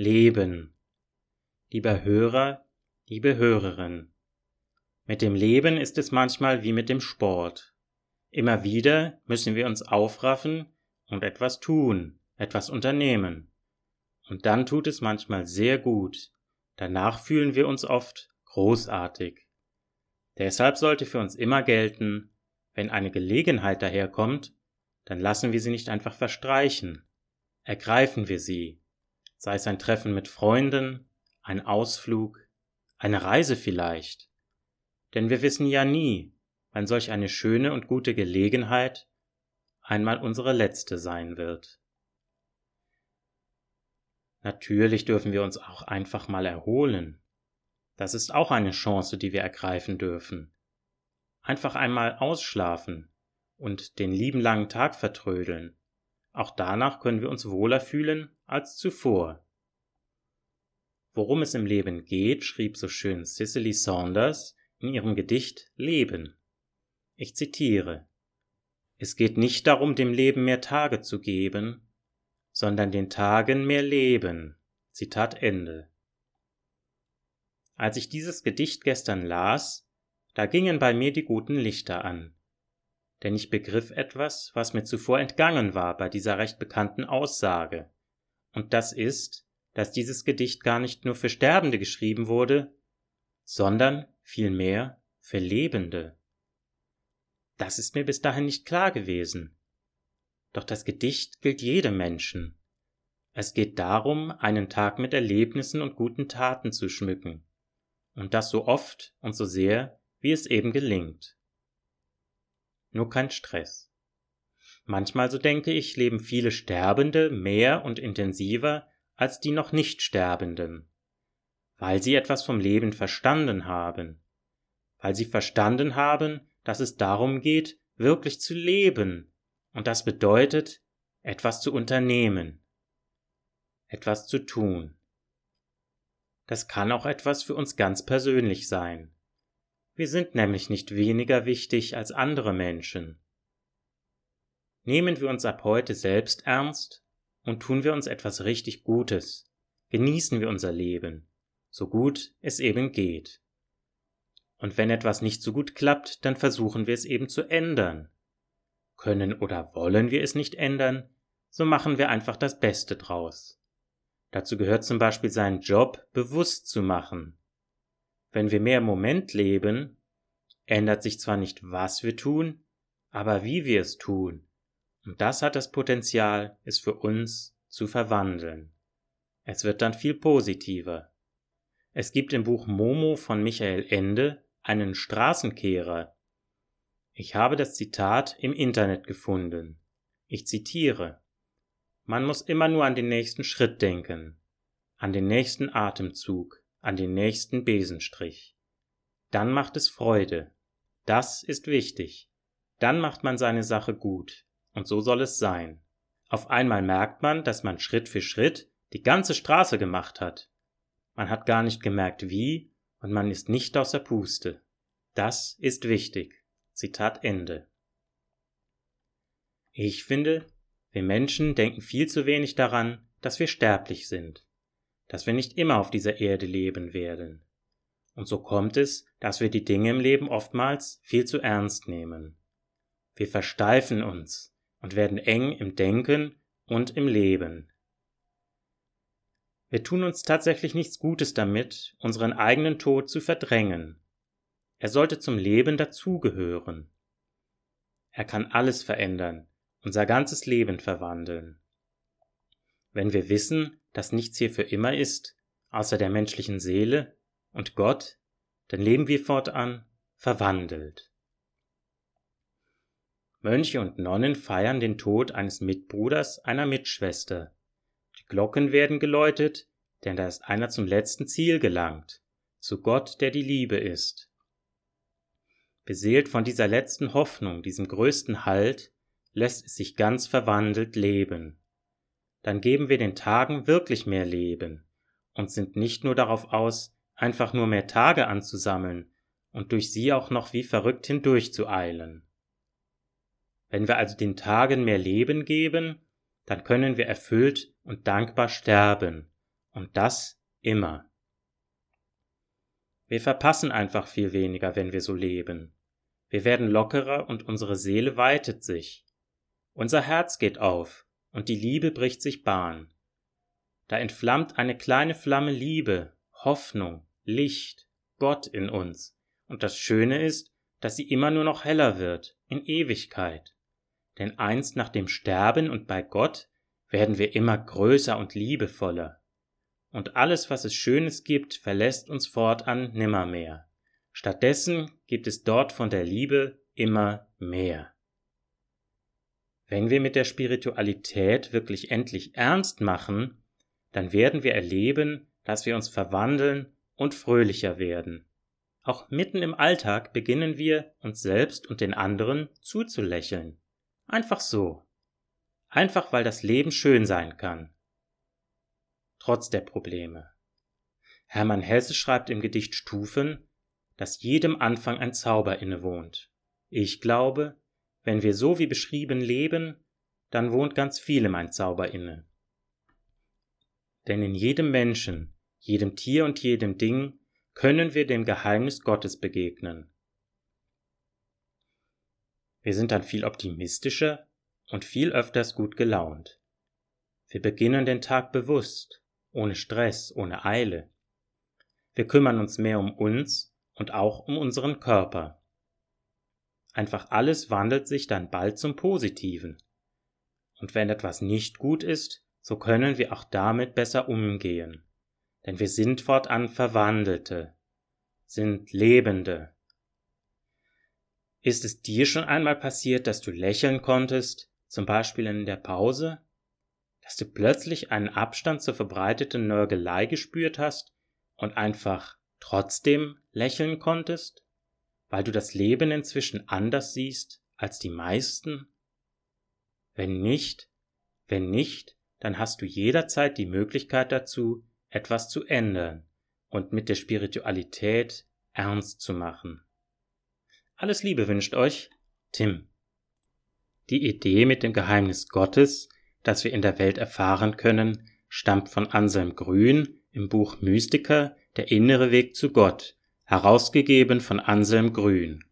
Leben. Lieber Hörer, liebe Hörerin, mit dem Leben ist es manchmal wie mit dem Sport. Immer wieder müssen wir uns aufraffen und etwas tun, etwas unternehmen. Und dann tut es manchmal sehr gut. Danach fühlen wir uns oft großartig. Deshalb sollte für uns immer gelten, wenn eine Gelegenheit daherkommt, dann lassen wir sie nicht einfach verstreichen. Ergreifen wir sie, sei es ein Treffen mit Freunden, ein Ausflug, eine Reise vielleicht. Denn wir wissen ja nie, wann solch eine schöne und gute Gelegenheit einmal unsere letzte sein wird. Natürlich dürfen wir uns auch einfach mal erholen. Das ist auch eine Chance, die wir ergreifen dürfen. Einfach einmal ausschlafen und den lieben langen Tag vertrödeln. Auch danach können wir uns wohler fühlen als zuvor. Worum es im Leben geht, schrieb so schön Cicely Saunders in ihrem Gedicht Leben. Ich zitiere Es geht nicht darum, dem Leben mehr Tage zu geben, sondern den Tagen mehr Leben. Zitat Ende. Als ich dieses Gedicht gestern las, da gingen bei mir die guten Lichter an. Denn ich begriff etwas, was mir zuvor entgangen war bei dieser recht bekannten Aussage. Und das ist, dass dieses Gedicht gar nicht nur für Sterbende geschrieben wurde, sondern vielmehr für Lebende. Das ist mir bis dahin nicht klar gewesen. Doch das Gedicht gilt jedem Menschen. Es geht darum, einen Tag mit Erlebnissen und guten Taten zu schmücken. Und das so oft und so sehr, wie es eben gelingt. Nur kein Stress. Manchmal, so denke ich, leben viele Sterbende mehr und intensiver als die noch nicht Sterbenden, weil sie etwas vom Leben verstanden haben, weil sie verstanden haben, dass es darum geht, wirklich zu leben, und das bedeutet, etwas zu unternehmen, etwas zu tun. Das kann auch etwas für uns ganz persönlich sein. Wir sind nämlich nicht weniger wichtig als andere Menschen. Nehmen wir uns ab heute selbst ernst und tun wir uns etwas richtig Gutes, genießen wir unser Leben, so gut es eben geht. Und wenn etwas nicht so gut klappt, dann versuchen wir es eben zu ändern. Können oder wollen wir es nicht ändern, so machen wir einfach das Beste draus. Dazu gehört zum Beispiel seinen Job bewusst zu machen. Wenn wir mehr im Moment leben, ändert sich zwar nicht, was wir tun, aber wie wir es tun. Und das hat das Potenzial, es für uns zu verwandeln. Es wird dann viel positiver. Es gibt im Buch Momo von Michael Ende einen Straßenkehrer. Ich habe das Zitat im Internet gefunden. Ich zitiere Man muss immer nur an den nächsten Schritt denken, an den nächsten Atemzug, an den nächsten Besenstrich. Dann macht es Freude. Das ist wichtig. Dann macht man seine Sache gut. Und so soll es sein. Auf einmal merkt man, dass man Schritt für Schritt die ganze Straße gemacht hat. Man hat gar nicht gemerkt, wie, und man ist nicht außer Puste. Das ist wichtig. Zitat Ende. Ich finde, wir Menschen denken viel zu wenig daran, dass wir sterblich sind, dass wir nicht immer auf dieser Erde leben werden. Und so kommt es, dass wir die Dinge im Leben oftmals viel zu ernst nehmen. Wir versteifen uns und werden eng im Denken und im Leben. Wir tun uns tatsächlich nichts Gutes damit, unseren eigenen Tod zu verdrängen. Er sollte zum Leben dazugehören. Er kann alles verändern, unser ganzes Leben verwandeln. Wenn wir wissen, dass nichts hier für immer ist, außer der menschlichen Seele und Gott, dann leben wir fortan verwandelt. Mönche und Nonnen feiern den Tod eines Mitbruders, einer Mitschwester. Die Glocken werden geläutet, denn da ist einer zum letzten Ziel gelangt, zu Gott, der die Liebe ist. Beseelt von dieser letzten Hoffnung, diesem größten Halt, lässt es sich ganz verwandelt leben. Dann geben wir den Tagen wirklich mehr Leben und sind nicht nur darauf aus, einfach nur mehr Tage anzusammeln und durch sie auch noch wie verrückt hindurch zu eilen. Wenn wir also den Tagen mehr Leben geben, dann können wir erfüllt und dankbar sterben Und das immer. Wir verpassen einfach viel weniger, wenn wir so leben. Wir werden lockerer und unsere Seele weitet sich. Unser Herz geht auf und die Liebe bricht sich Bahn. Da entflammt eine kleine Flamme Liebe, Hoffnung, Licht, Gott in uns. Und das Schöne ist, dass sie immer nur noch heller wird, in Ewigkeit. Denn einst nach dem Sterben und bei Gott werden wir immer größer und liebevoller. Und alles, was es Schönes gibt, verlässt uns fortan nimmermehr. Stattdessen gibt es dort von der Liebe immer mehr. Wenn wir mit der Spiritualität wirklich endlich ernst machen, dann werden wir erleben, dass wir uns verwandeln und fröhlicher werden. Auch mitten im Alltag beginnen wir, uns selbst und den anderen zuzulächeln. Einfach so. Einfach weil das Leben schön sein kann. Trotz der Probleme. Hermann Hesse schreibt im Gedicht Stufen, dass jedem Anfang ein Zauber innewohnt. Ich glaube, wenn wir so wie beschrieben leben, dann wohnt ganz vielem ein Zauber inne. Denn in jedem Menschen, jedem Tier und jedem Ding können wir dem Geheimnis Gottes begegnen. Wir sind dann viel optimistischer und viel öfters gut gelaunt. Wir beginnen den Tag bewusst, ohne Stress, ohne Eile. Wir kümmern uns mehr um uns und auch um unseren Körper. Einfach alles wandelt sich dann bald zum Positiven. Und wenn etwas nicht gut ist, so können wir auch damit besser umgehen denn wir sind fortan Verwandelte, sind Lebende. Ist es dir schon einmal passiert, dass du lächeln konntest, zum Beispiel in der Pause? Dass du plötzlich einen Abstand zur verbreiteten Nörgelei gespürt hast und einfach trotzdem lächeln konntest? Weil du das Leben inzwischen anders siehst als die meisten? Wenn nicht, wenn nicht, dann hast du jederzeit die Möglichkeit dazu, etwas zu ändern und mit der Spiritualität ernst zu machen. Alles Liebe wünscht euch Tim. Die Idee mit dem Geheimnis Gottes, das wir in der Welt erfahren können, stammt von Anselm Grün im Buch Mystiker, der innere Weg zu Gott, herausgegeben von Anselm Grün.